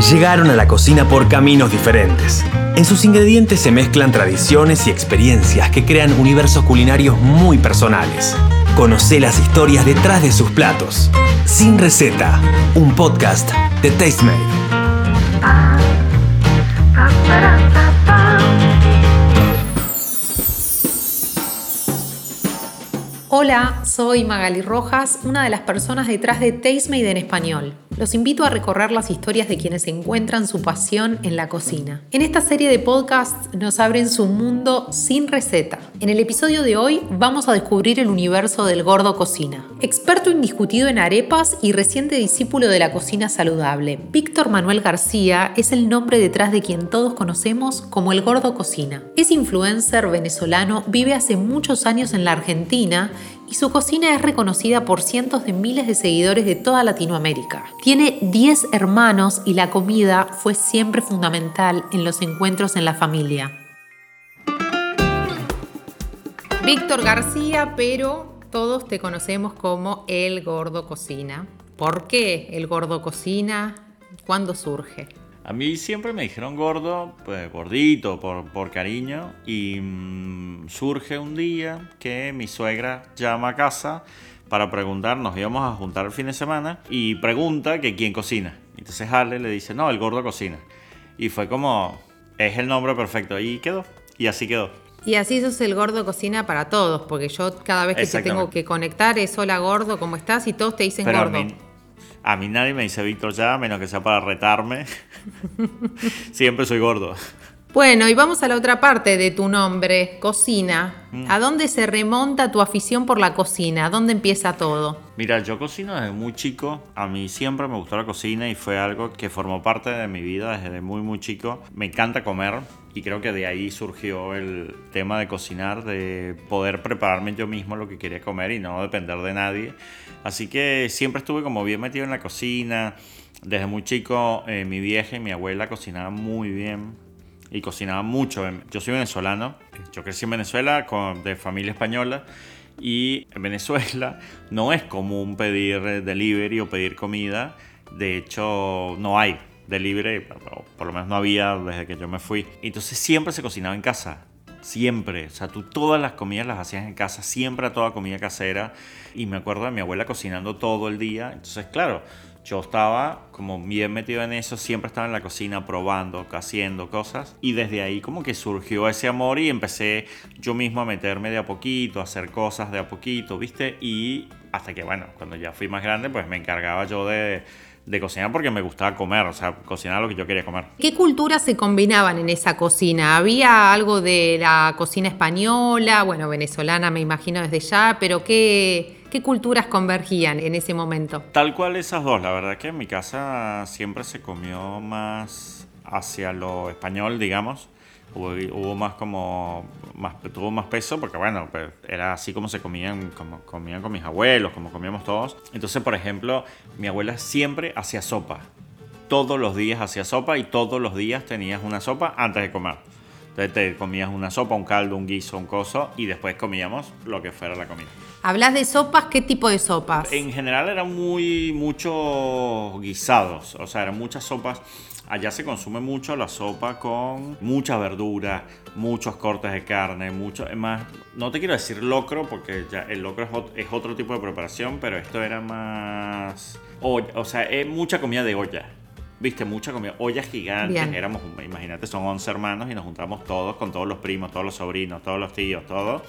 llegaron a la cocina por caminos diferentes. En sus ingredientes se mezclan tradiciones y experiencias que crean universos culinarios muy personales. Conoce las historias detrás de sus platos. Sin receta, un podcast de Tastemade. Hola, soy Magali Rojas, una de las personas detrás de Tastemade en español. Los invito a recorrer las historias de quienes encuentran su pasión en la cocina. En esta serie de podcasts nos abren su mundo sin receta. En el episodio de hoy vamos a descubrir el universo del gordo cocina. Experto indiscutido en arepas y reciente discípulo de la cocina saludable, Víctor Manuel García es el nombre detrás de quien todos conocemos como el gordo cocina. Es influencer venezolano, vive hace muchos años en la Argentina y su cocina es reconocida por cientos de miles de seguidores de toda Latinoamérica. Tiene 10 hermanos y la comida fue siempre fundamental en los encuentros en la familia. Víctor García, pero todos te conocemos como el gordo cocina. ¿Por qué el gordo cocina? ¿Cuándo surge? A mí siempre me dijeron gordo, pues gordito, por, cariño, y mm, surge un día que mi suegra llama a casa para preguntar, nos íbamos a juntar el fin de semana, y pregunta que quién cocina. Entonces Ale le dice, no, el gordo cocina. Y fue como, es el nombre perfecto, y quedó, y así quedó. Y así sos el gordo cocina para todos, porque yo cada vez que te tengo que conectar es hola gordo, ¿cómo estás? Y todos te dicen gordo. A mí nadie me dice Víctor ya, menos que sea para retarme. Siempre soy gordo. Bueno, y vamos a la otra parte de tu nombre, cocina. Mm. ¿A dónde se remonta tu afición por la cocina? ¿A dónde empieza todo? Mira, yo cocino desde muy chico. A mí siempre me gustó la cocina y fue algo que formó parte de mi vida desde muy, muy chico. Me encanta comer y creo que de ahí surgió el tema de cocinar, de poder prepararme yo mismo lo que quería comer y no depender de nadie. Así que siempre estuve como bien metido en la cocina. Desde muy chico eh, mi vieja y mi abuela cocinaban muy bien y cocinaban mucho. Yo soy venezolano, yo crecí en Venezuela con, de familia española y en Venezuela no es común pedir delivery o pedir comida. De hecho, no hay delivery, por lo menos no había desde que yo me fui. Entonces siempre se cocinaba en casa siempre. O sea, tú todas las comidas las hacías en casa, siempre a toda comida casera. Y me acuerdo de mi abuela cocinando todo el día. Entonces, claro, yo estaba como bien metido en eso, siempre estaba en la cocina probando, haciendo cosas. Y desde ahí como que surgió ese amor y empecé yo mismo a meterme de a poquito, a hacer cosas de a poquito, ¿viste? Y hasta que, bueno, cuando ya fui más grande, pues me encargaba yo de de cocinar porque me gustaba comer, o sea, cocinar lo que yo quería comer. ¿Qué culturas se combinaban en esa cocina? ¿Había algo de la cocina española, bueno, venezolana me imagino desde ya, pero qué, qué culturas convergían en ese momento? Tal cual esas dos, la verdad que en mi casa siempre se comió más hacia lo español, digamos. Hubo, más como más tuvo más peso porque bueno pues era así como se comían como comían con mis abuelos como comíamos todos. Entonces por ejemplo mi abuela siempre hacía sopa. Todos los días hacía sopa y todos los días tenías una sopa antes de comer. Entonces te comías una sopa un caldo un guiso un coso y después comíamos lo que fuera la comida Hablas de sopas, ¿qué tipo de sopas? En general eran muy muchos guisados, o sea, eran muchas sopas Allá se consume mucho la sopa con mucha verdura, muchos cortes de carne, mucho. Es más, no te quiero decir locro porque ya el locro es, otro tipo de preparación, pero esto era más. o sea, es mucha comida de olla. Viste, mucha comida, ollas gigantes, éramos, imagínate, son 11 hermanos y nos juntamos todos con todos los primos, todos los sobrinos, todos los tíos, todo.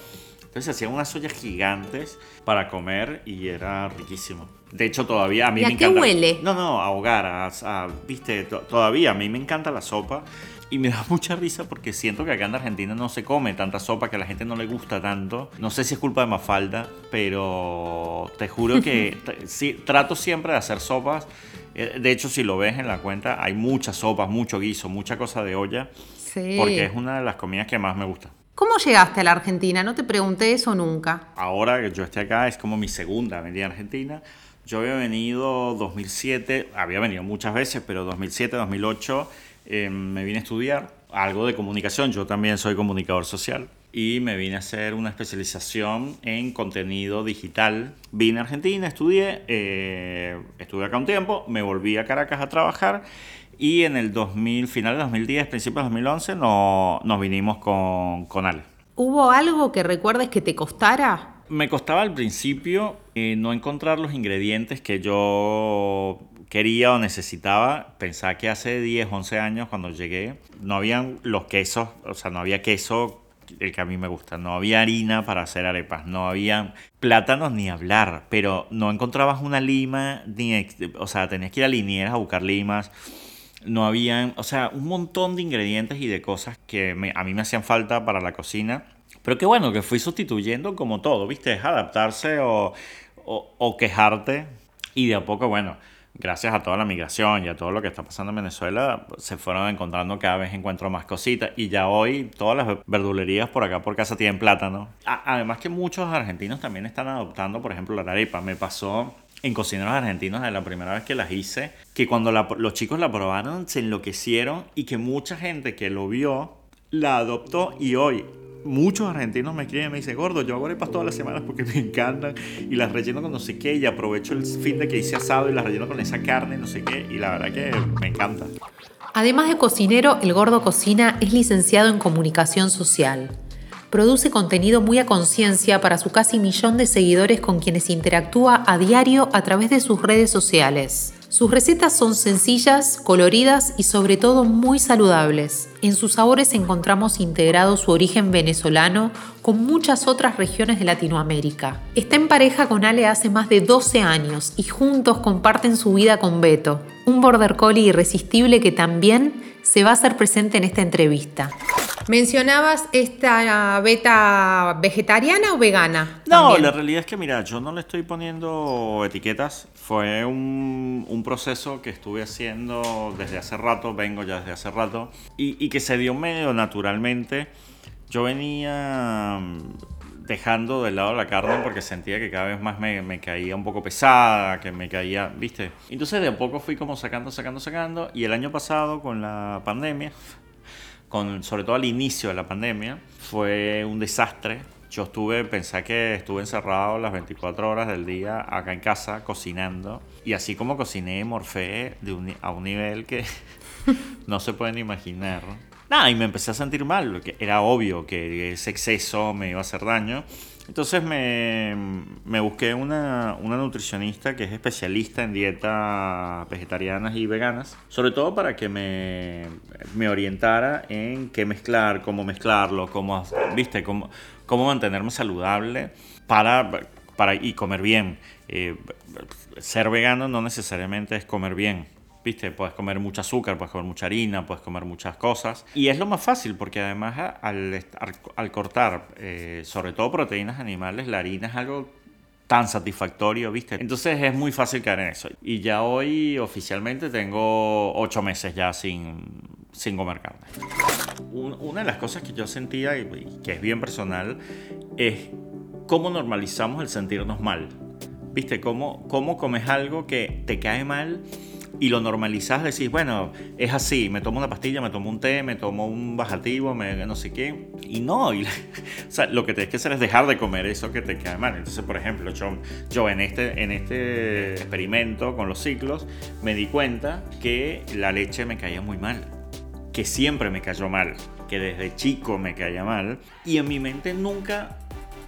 Entonces hacían unas ollas gigantes para comer y era riquísimo. De hecho, todavía a mí me qué huele? No, no, a hogar, a, viste, todavía a mí me encanta la sopa y me da mucha risa porque siento que acá en Argentina no se come tanta sopa, que a la gente no le gusta tanto. No sé si es culpa de Mafalda, pero te juro que sí, trato siempre de hacer sopas. Eh, de hecho, si lo ves en la cuenta, hay muchas sopas, mucho guiso, mucha cosa de olla. Sí. Porque es una de las comidas que más me gusta. ¿Cómo llegaste a la Argentina? No te pregunté eso nunca. Ahora que yo estoy acá es como mi segunda venida a Argentina. Yo había venido 2007, había venido muchas veces, pero 2007, 2008 em, me vine a estudiar algo de comunicación. Yo también soy comunicador social. y me vine a hacer una especialización en contenido digital. Vine a Argentina, estudié, eh, estuve acá un tiempo, me volví a Caracas a trabajar y en el 2000, final de 2010, principios de 2011, no, nos vinimos con, con Ale. ¿Hubo algo que recuerdes que te costara? Me costaba al principio eh, no encontrar los ingredientes que yo quería o necesitaba. Pensaba que hace 10, 11 años cuando llegué no habían los quesos, o sea, no había queso el que a mí me gusta. No había harina para hacer arepas, no había plátanos ni hablar, pero no encontrabas una lima, ni, o sea, tenías que ir a linieras a buscar limas. No habían, o sea, un montón de ingredientes y de cosas que a mí me hacían falta para la cocina. Pero qué bueno, que fui sustituyendo como todo, ¿viste? Es adaptarse o, o, o quejarte. Y de a poco, bueno, gracias a toda la migración y a todo lo que está pasando en Venezuela, se fueron encontrando cada vez encuentro más cositas. Y ya hoy todas las verdulerías por acá por casa tienen plátano. Además que muchos argentinos también están adoptando, por ejemplo, la arepa. Me pasó en cocineros argentinos la primera vez que las hice, que cuando los chicos la probaron se enloquecieron y que mucha gente que lo vio la adoptó y hoy muchos argentinos me escriben y me dicen, gordo, yo hago arepas todas las semanas porque me encantan y las relleno con no sé qué y aprovecho el fin de que hice asado y las relleno con esa carne, no sé qué, y la verdad que me encanta. Además de cocinero, el gordo cocina es licenciado en comunicación social. Produce contenido muy a conciencia para su casi millón de seguidores con quienes interactúa a diario a través de sus redes sociales. Sus recetas son sencillas, coloridas y sobre todo muy saludables. En sus sabores encontramos integrado su origen venezolano con muchas otras regiones de Latinoamérica. Está en pareja con Ale hace más de 12 años y juntos comparten su vida con Beto, un border collie irresistible que también se va a hacer presente en esta entrevista. ¿Mencionabas esta beta vegetariana o vegana? No, la realidad es que, mira, yo no le estoy poniendo etiquetas. Fue un, un, proceso que estuve haciendo desde hace rato, vengo ya desde hace rato, y, y que se dio medio naturalmente. Yo venía mm, dejando de lado la carne porque sentía que cada vez más me, me, caía un poco pesada, que me caía, ¿viste? Entonces de a poco fui como sacando, sacando, sacando. Y el año pasado, con la pandemia, con, sobre todo al inicio de la pandemia, fue un desastre. Yo estuve, pensé que estuve encerrado las 24 horas del día acá en casa cocinando. Y así como cociné, morfé de a un nivel que no se pueden imaginar. Nada, y me empecé a sentir mal, porque era obvio que ese exceso me iba a hacer daño. Entonces me, busqué una, una, nutricionista que es especialista en dietas vegetarianas y veganas, sobre todo para que me, me orientara en qué mezclar, cómo mezclarlo, cómo, ¿viste? cómo, cómo mantenerme saludable para, para, y comer bien. Eh, ser vegano no necesariamente es comer bien Viste, puedes comer mucho azúcar, puedes comer mucha harina, puedes comer muchas cosas. Y es lo más fácil porque además al, al cortar, eh, sobre todo proteínas animales, la harina es algo tan satisfactorio, ¿viste? Entonces es muy fácil caer en eso. Y ya hoy oficialmente tengo ocho meses ya sin, sin comer carne. Una de las cosas que yo sentía, que es bien personal, es cómo normalizamos el sentirnos mal. ¿Viste? Cómo, cómo comes algo que te cae mal y lo normalizás, decís, bueno, es así, me tomo una pastilla, me tomo un té, me tomo un bajativo, me no sé qué. Y no, y, o sea, lo que tienes que hacer es dejar de comer eso que te cae mal. Entonces, por ejemplo, yo, yo en, este, en este experimento con los ciclos me di cuenta que la leche me caía muy mal, que siempre me cayó mal, que desde chico me caía mal. Y en mi mente nunca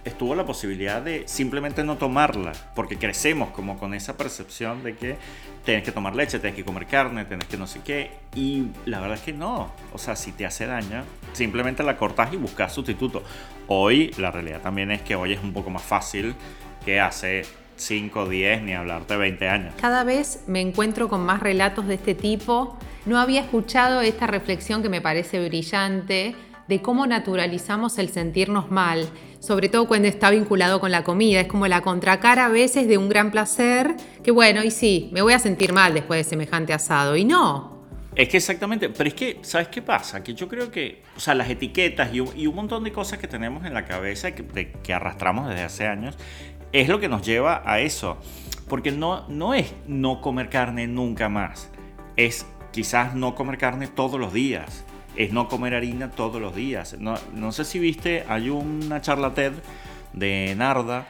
estuvo la posibilidad de simplemente no tomarla, porque crecemos como con esa percepción de que tienes que tomar leche, tienes que comer carne, tienes que no sé qué, y la verdad es que no, o sea, si te hace daño, simplemente la cortas y buscas sustituto. Hoy la realidad también es que hoy es un poco más fácil que hace 5, 10, ni hablarte 20 años. Cada vez me encuentro con más relatos de este tipo. No había escuchado esta reflexión que me parece brillante de cómo naturalizamos el sentirnos mal sobre todo cuando está vinculado con la comida. Es como la contracara a veces de un gran placer, que bueno, y sí, me voy a sentir mal después de semejante asado. Y no. Es que exactamente, pero es que, ¿sabes qué pasa? Que yo creo que, o sea, las etiquetas y un, montón de cosas que tenemos en la cabeza que, que arrastramos desde hace años, es lo que nos lleva a eso. Porque no, no es no comer carne nunca más, es quizás no comer carne todos los días es no comer harina todos los días. No, no sé si viste, hay una charla TED de Narda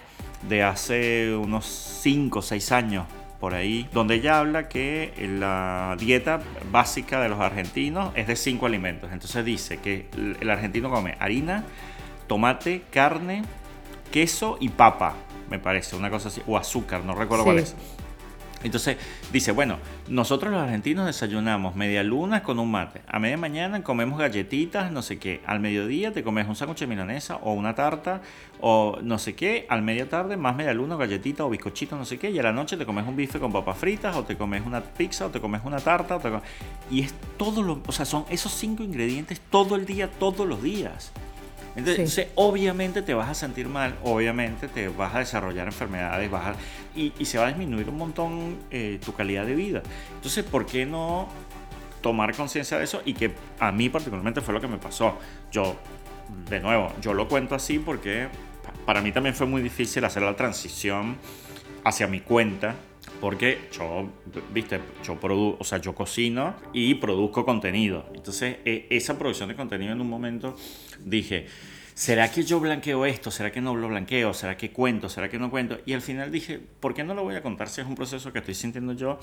de hace unos 5 o 6 años por ahí, donde ella habla que la dieta básica de los argentinos es de 5 alimentos. Entonces dice que el argentino come harina, tomate, carne, queso y papa, me parece, una cosa así, o azúcar, no recuerdo cuál es. Entonces dice, bueno, nosotros los argentinos desayunamos media luna con un mate. A media mañana comemos galletitas, no sé qué. Al mediodía te comes un sándwich de milanesa o una tarta o no sé qué. Al media tarde más media luna, galletita o bizcochito, no sé qué. Y a la noche te comes un bife con papas fritas o te comes una pizza o te comes una tarta. Y es todo lo... O sea, son esos cinco ingredientes todo el día, todos los días. Entonces, obviamente te vas a sentir mal, obviamente te vas a desarrollar enfermedades, vas y, se va a disminuir un montón eh, tu calidad de vida. Entonces, ¿por qué no tomar conciencia de eso? Y que a mí particularmente fue lo que me pasó. Yo, de nuevo, yo lo cuento así porque para mí también fue muy difícil hacer la transición hacia mi cuenta porque yo, viste, yo produzco, o sea, yo cocino y produzco contenido. Entonces, e, esa producción de contenido en un momento dije, ¿será que yo blanqueo esto? ¿Será que no lo blanqueo? ¿Será que cuento? ¿Será que no cuento? Y al final dije, ¿por qué no lo voy a contar si es un proceso que estoy sintiendo yo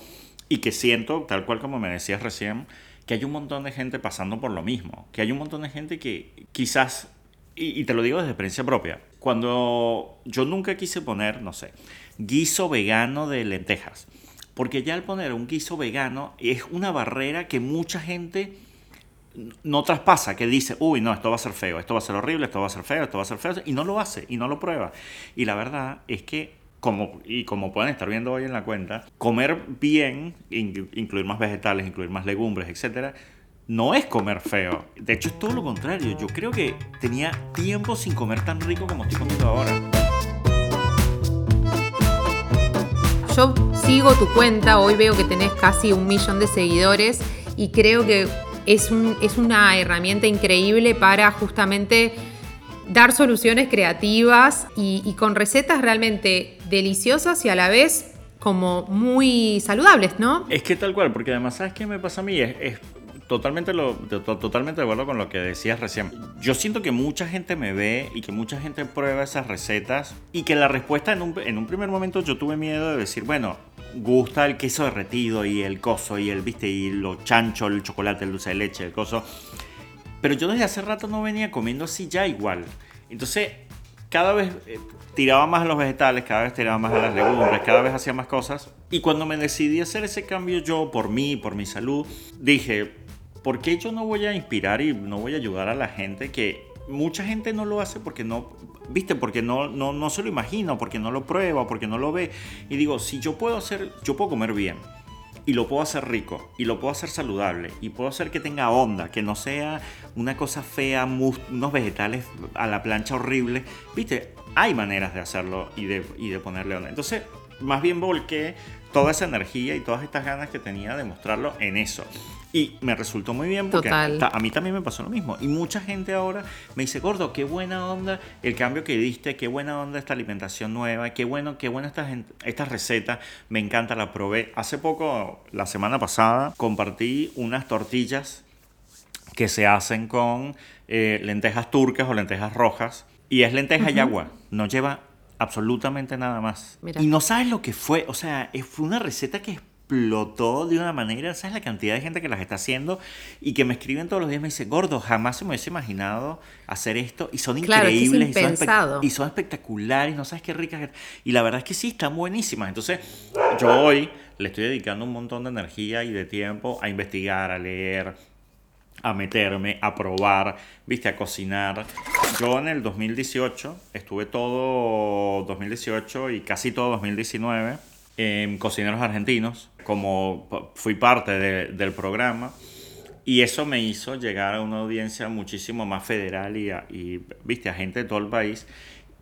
y que siento, tal cual como me decías recién, que hay un montón de gente pasando por lo mismo, que hay un montón de gente que quizás, y, te lo digo desde experiencia propia, cuando yo nunca quise poner, no sé, guiso vegano de lentejas. Porque ya al poner un guiso vegano es una barrera que mucha gente no traspasa, que dice, uy, no, esto va a ser feo, esto va a ser horrible, esto va a ser feo, esto va a ser feo, y no lo hace, y no lo prueba. Y la verdad es que, como, y como pueden estar viendo hoy en la cuenta, comer bien, incluir más vegetales, incluir más legumbres, etcétera, no es comer feo. De hecho, es todo lo contrario. Yo creo que tenía tiempo sin comer tan rico como estoy comiendo ahora. Yo sigo tu cuenta, hoy veo que tenés casi un millón de seguidores y creo que es, un, es una herramienta increíble para justamente dar soluciones creativas y, con recetas realmente deliciosas y a la vez como muy saludables, ¿no? Es que tal cual, porque además, ¿sabes qué me pasa a mí? es totalmente, lo, totalmente de acuerdo con lo que decías recién. Yo siento que mucha gente me ve y que mucha gente prueba esas recetas y que la respuesta en un, en un primer momento yo tuve miedo de decir, bueno, gusta el queso derretido y el coso y el, viste, y lo chancho, el chocolate, el dulce de leche, el coso. Pero yo desde hace rato no venía comiendo así ya igual. Entonces, cada vez eh, tiraba más a los vegetales, cada vez tiraba más a las legumbres, cada vez hacía más cosas. Y cuando me decidí hacer ese cambio yo por mí, por mi salud, dije, ¿por qué yo no voy a inspirar y no voy a ayudar a la gente que mucha gente no lo hace porque no, viste, porque no, no, no se lo imagina, porque no lo prueba, porque no lo ve. Y digo, si yo puedo hacer, yo puedo comer bien. Y lo puedo hacer rico, y lo puedo hacer saludable, y puedo hacer que tenga onda, que no sea una cosa fea, unos vegetales a la plancha horrible. Viste, hay maneras de hacerlo y de, y de ponerle onda. Entonces, más bien volqué toda esa energía y todas estas ganas que tenía de mostrarlo en eso. Y me resultó muy bien porque a, mí también me pasó lo mismo. Y mucha gente ahora me dice, gordo, qué buena onda el cambio que diste, qué buena onda esta alimentación nueva, qué bueno, qué buena esta, esta receta, me encanta, la probé. Hace poco, la semana pasada, compartí unas tortillas que se hacen con eh, lentejas turcas o lentejas rojas. Y es lenteja y agua, no lleva absolutamente nada más. Y no sabes lo que fue, o sea, fue una receta que explotó de una manera, ¿sabes la cantidad de gente que las está haciendo? Y que me escriben todos los días, me dice, gordo, jamás se me hubiese imaginado hacer esto y son increíbles y son, y son, espectaculares, no sabes qué ricas. Y la verdad es que sí, están buenísimas. Entonces, yo hoy le estoy dedicando un montón de energía y de tiempo a investigar, a leer, a meterme, a probar, viste, a cocinar. Yo en el 2018, estuve todo 2018 y casi todo 2019 en Cocineros Argentinos, como fui parte del programa. Y eso me hizo llegar a una audiencia muchísimo más federal y, y viste, a gente de todo el país.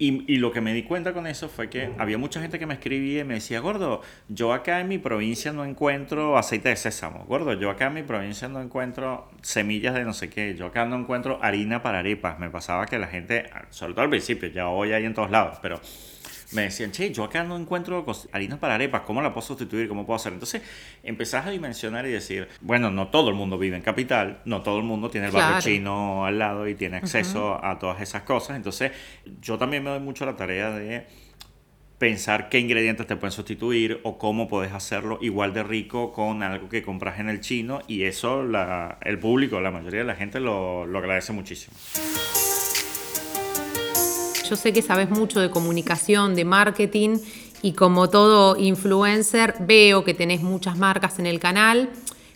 Y, y, lo que me di cuenta con eso fue que había mucha gente que me escribía y me decía, gordo, yo acá en mi provincia no encuentro aceite de sésamo, gordo, yo acá en mi provincia no encuentro semillas de no sé qué, yo acá no encuentro harina para arepas. Me pasaba que la gente, sobre todo al principio, ya hoy hay en todos lados, pero me decían, che, yo acá no encuentro harina para arepas, ¿cómo la puedo sustituir? ¿Cómo puedo hacer? Entonces empezás a dimensionar y decir, bueno, no todo el mundo vive en capital, no todo el mundo tiene el barrio chino al lado y tiene acceso a todas esas cosas. Entonces yo también me doy mucho la tarea de pensar qué ingredientes te pueden sustituir o cómo puedes hacerlo igual de rico con algo que compras en el chino y eso la, el público, la mayoría de la gente lo, lo agradece muchísimo. Yo sé que sabes mucho de comunicación, de marketing y como todo influencer veo que tenés muchas marcas en el canal.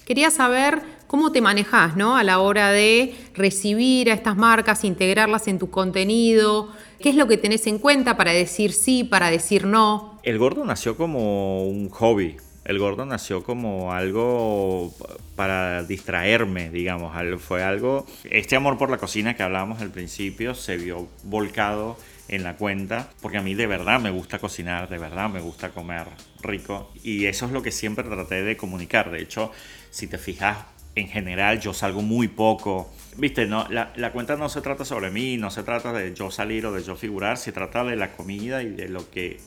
Quería saber cómo te manejas ¿no? a la hora de recibir a estas marcas, integrarlas en tu contenido, ¿Qué es lo que tenés en cuenta para decir sí, para decir no? El gordo nació como un hobby. El gordo nació como algo para distraerme, digamos. Fue algo. Este amor por la cocina que hablábamos al principio se vio volcado en la cuenta, porque a mí de verdad me gusta cocinar, de verdad me gusta comer rico y eso es lo que siempre traté de comunicar. De hecho, si te fijas, en general yo salgo muy poco. Viste, no, la, la, cuenta no se trata sobre mí, no se trata de yo salir o de yo figurar, se trata de la comida y de lo que...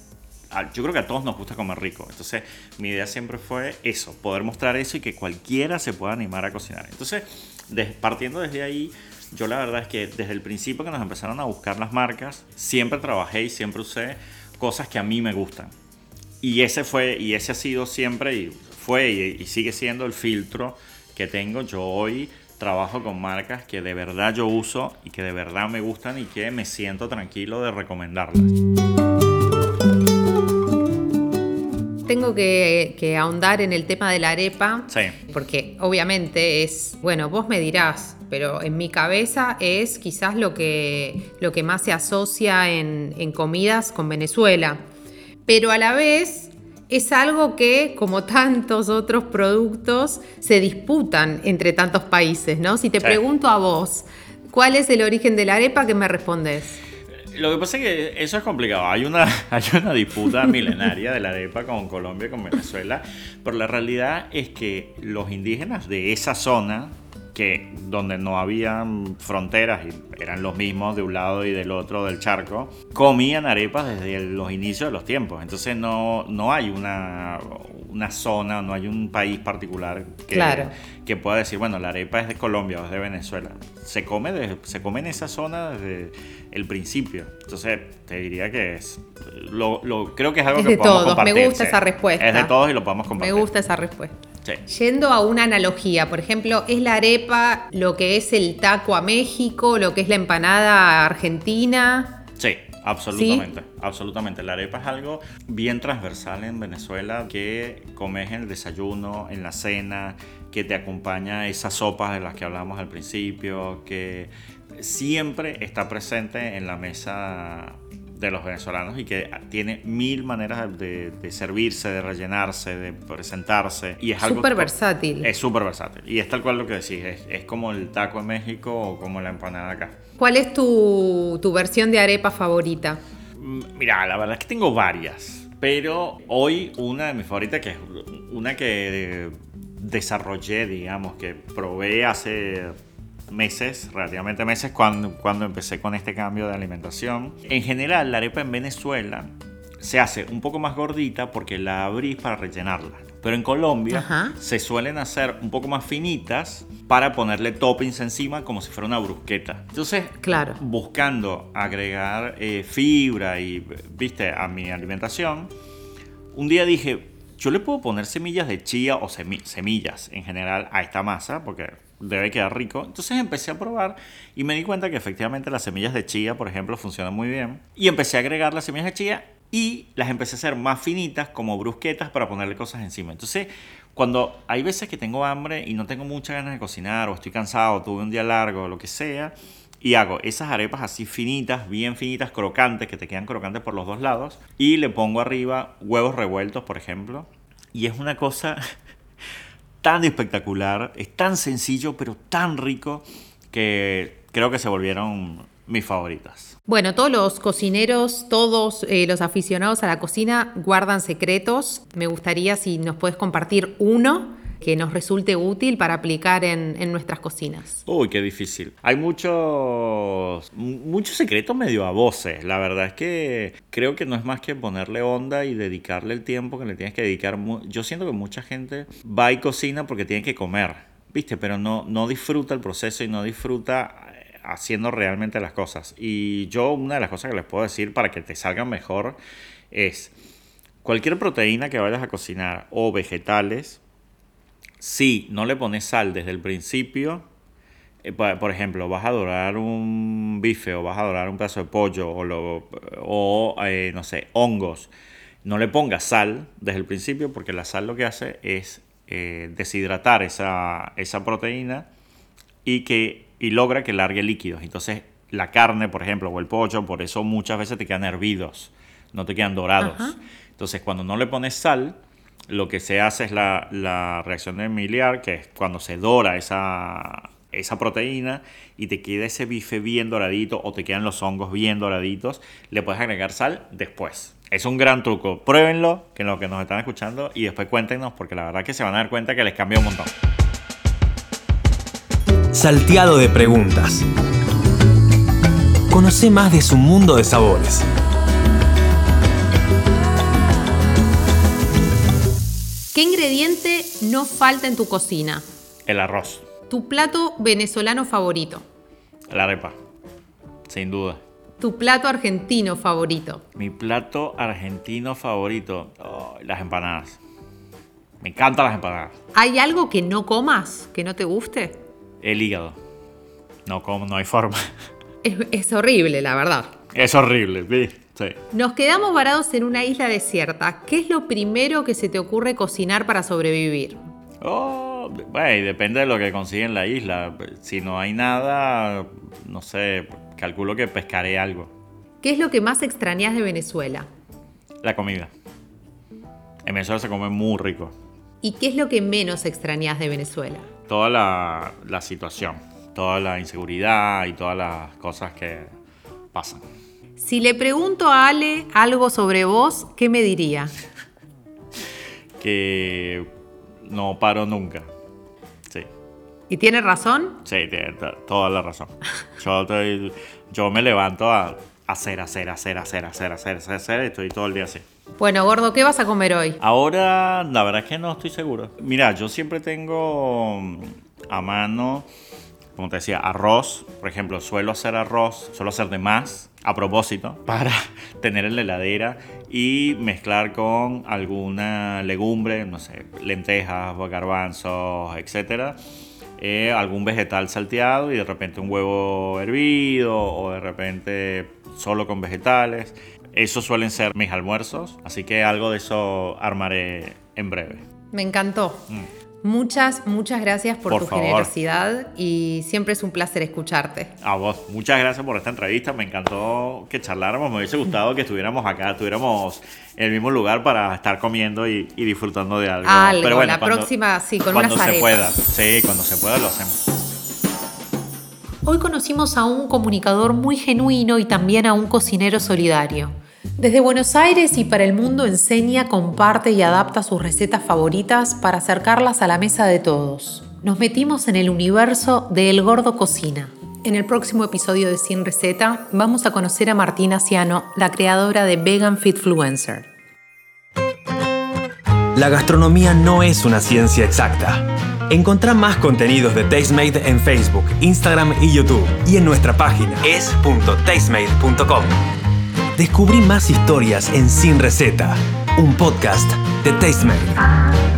Yo creo que a todos nos gusta comer rico. Entonces, mi idea siempre fue eso, poder mostrar eso y que cualquiera se pueda animar a cocinar. Entonces, partiendo desde ahí, yo la verdad es que desde el principio que nos empezaron a buscar las marcas, siempre trabajé y siempre usé cosas que a mí me gustan. Y ese fue, y ese ha sido siempre, y fue y, y sigue siendo el filtro que tengo. Yo hoy trabajo con marcas que de verdad yo uso y que de verdad me gustan y que me siento tranquilo de recomendarlas. Tengo que, ahondar en el tema de la arepa, sí. porque obviamente es, bueno, vos me dirás, pero en mi cabeza es quizás lo que, lo que más se asocia en, en comidas con Venezuela. Pero a la vez es algo que, como tantos otros productos, se disputan entre tantos países, ¿no? Si te pregunto a vos, ¿cuál es el origen de la arepa? ¿Qué me respondes? Lo que pasa es que eso es complicado. Hay una, hay una disputa milenaria de la arepa con Colombia con Venezuela, pero la realidad es que los indígenas de esa zona que donde no habían fronteras y eran los mismos de un lado y del otro del charco, comían arepas desde los inicios de los tiempos. Entonces no, no hay una, una zona, no hay un país particular que, que pueda decir, bueno, la arepa es de Colombia o es de Venezuela. Se come, se come en esa zona desde el principio. Entonces te diría que es, lo, creo que es algo es que de podemos todos. Me gusta esa respuesta. Es de todos y lo podemos compartir. Me gusta esa respuesta. Yendo a una analogía, por ejemplo, ¿es la arepa lo que es el taco a México, lo que es la empanada argentina? Sí, absolutamente. Absolutamente. La arepa es algo bien transversal en Venezuela que comes en el desayuno, en la cena, que te acompaña esas sopas de las que hablamos al principio, que siempre está presente en la mesa de los venezolanos y que tiene mil maneras de, servirse, de rellenarse, de presentarse. Y es algo súper versátil. Es súper versátil. Y es tal cual lo que decís, es, como el taco en México o como la empanada acá. ¿Cuál es tu, tu versión de arepa favorita? Mm, mira, la verdad es que tengo varias. Pero hoy una de mis favoritas, que es una que desarrollé, digamos, que probé hace meses, relativamente meses, cuando, cuando empecé con este cambio de alimentación. En general, la arepa en Venezuela se hace un poco más gordita porque la abrís para rellenarla. Pero en Colombia se suelen hacer un poco más finitas para ponerle toppings encima como si fuera una brusqueta. Entonces, claro. buscando agregar eh, fibra y, viste, a mi alimentación, un día dije, yo le puedo poner semillas de chía o semillas en general a esta masa, porque debe quedar rico. Entonces empecé a probar y me di cuenta que efectivamente las semillas de chía, por ejemplo, funcionan muy bien. Y empecé a agregar las semillas de chía y las empecé a hacer más finitas como brusquetas para ponerle cosas encima. Entonces, cuando hay veces que tengo hambre y no tengo muchas ganas de cocinar o estoy cansado, tuve un día largo lo que sea, y hago esas arepas así finitas, bien finitas, crocantes, que te quedan crocantes por los dos lados, y le pongo arriba huevos revueltos, por ejemplo, y es una cosa tan espectacular, es tan sencillo, pero tan rico que creo que se volvieron mis favoritas. Bueno, todos los cocineros, todos eh, los aficionados a la cocina guardan secretos. Me gustaría si nos puedes compartir uno que nos resulte útil para aplicar en, nuestras cocinas? Uy, qué difícil. Hay muchos, muchos secretos medio a voces. La verdad es que creo que no es más que ponerle onda y dedicarle el tiempo que le tienes que dedicar. Yo siento que mucha gente va y cocina porque tiene que comer, ¿viste? Pero no, no disfruta el proceso y no disfruta eh, haciendo realmente las cosas. Y yo una de las cosas que les puedo decir para que te salgan mejor es cualquier proteína que vayas a cocinar o vegetales, si no le pones sal desde el principio, eh, por ejemplo, vas a dorar un bife o vas a dorar un pedazo de pollo o, lo, o eh, no sé, hongos, no le pongas sal desde el principio porque la sal lo que hace es eh, deshidratar esa, esa, proteína y, que, y logra que largue líquidos. Entonces la carne, por ejemplo, o el pollo, por eso muchas veces te quedan hervidos, no te quedan dorados. Entonces cuando no le pones sal, lo que se hace es la, reacción de miliar, que es cuando se dora esa, esa proteína y te queda ese bife bien doradito o te quedan los hongos bien doraditos, le puedes agregar sal después. Es un gran truco. Pruébenlo, que lo que nos están escuchando, y después cuéntenos, porque la verdad que se van a dar cuenta que les cambia un montón. Salteado de preguntas. Conoce más de su mundo de sabores. ¿Qué ingrediente no falta en tu cocina? El arroz. Tu plato venezolano favorito. La arepa, sin duda. Tu plato argentino favorito. Mi plato argentino favorito, las empanadas. Me encantan las empanadas. ¿Hay algo que no comas, que no te guste? El hígado. No como, no hay forma. Es, es horrible, la verdad. Es horrible, ¿sí? Nos quedamos varados en una isla desierta. ¿Qué es lo primero que se te ocurre cocinar para sobrevivir? Oh, depende de lo que consigue en la isla. Si no hay nada, no sé, calculo que pescaré algo. ¿Qué es lo que más extrañas de Venezuela? La comida. En Venezuela se come muy rico. ¿Y qué es lo que menos extrañas de Venezuela? Toda la, la situación, toda la inseguridad y todas las cosas que pasan. Si le pregunto a Ale algo sobre vos, ¿qué me diría? que no paro nunca. Sí. ¿Y tiene razón? Sí, tiene toda la razón. Yo, me levanto a hacer, hacer, hacer, hacer, hacer, hacer, hacer, hacer, estoy todo el día así. Bueno, gordo, ¿qué vas a comer hoy? Ahora, la verdad es que no estoy seguro. Mira, yo siempre tengo a mano, como te decía, arroz. Por ejemplo, suelo hacer arroz, suelo hacer de más a propósito para tener en la heladera y mezclar con alguna legumbre, no sé, lentejas, garbanzos, etcétera. Eh, algún vegetal salteado y de repente un huevo hervido o de repente solo con vegetales. Esos suelen ser mis almuerzos, así que algo de eso armaré en breve. Me encantó. Mm. Muchas, muchas gracias por, tu generosidad y siempre es un placer escucharte. A vos, muchas gracias por esta entrevista. Me encantó que charláramos. Me hubiese gustado que estuviéramos acá, estuviéramos en el mismo lugar para estar comiendo y, disfrutando de algo. Pero bueno, la próxima, sí, con cuando se pueda. Sí, cuando se pueda lo hacemos. Hoy conocimos a un comunicador muy genuino y también a un cocinero solidario. Desde Buenos Aires y para el mundo enseña, comparte y adapta sus recetas favoritas para acercarlas a la mesa de todos. Nos metimos en el universo de El Gordo Cocina. En el próximo episodio de Sin Receta vamos a conocer a Martina Ciano, la creadora de Vegan Fitfluencer. La gastronomía no es una ciencia exacta. Encontrá más contenidos de Tastemade en Facebook, Instagram y YouTube y en nuestra página es.tastemade.com. Descubrí más historias en Sin Receta, un podcast de Tastemade.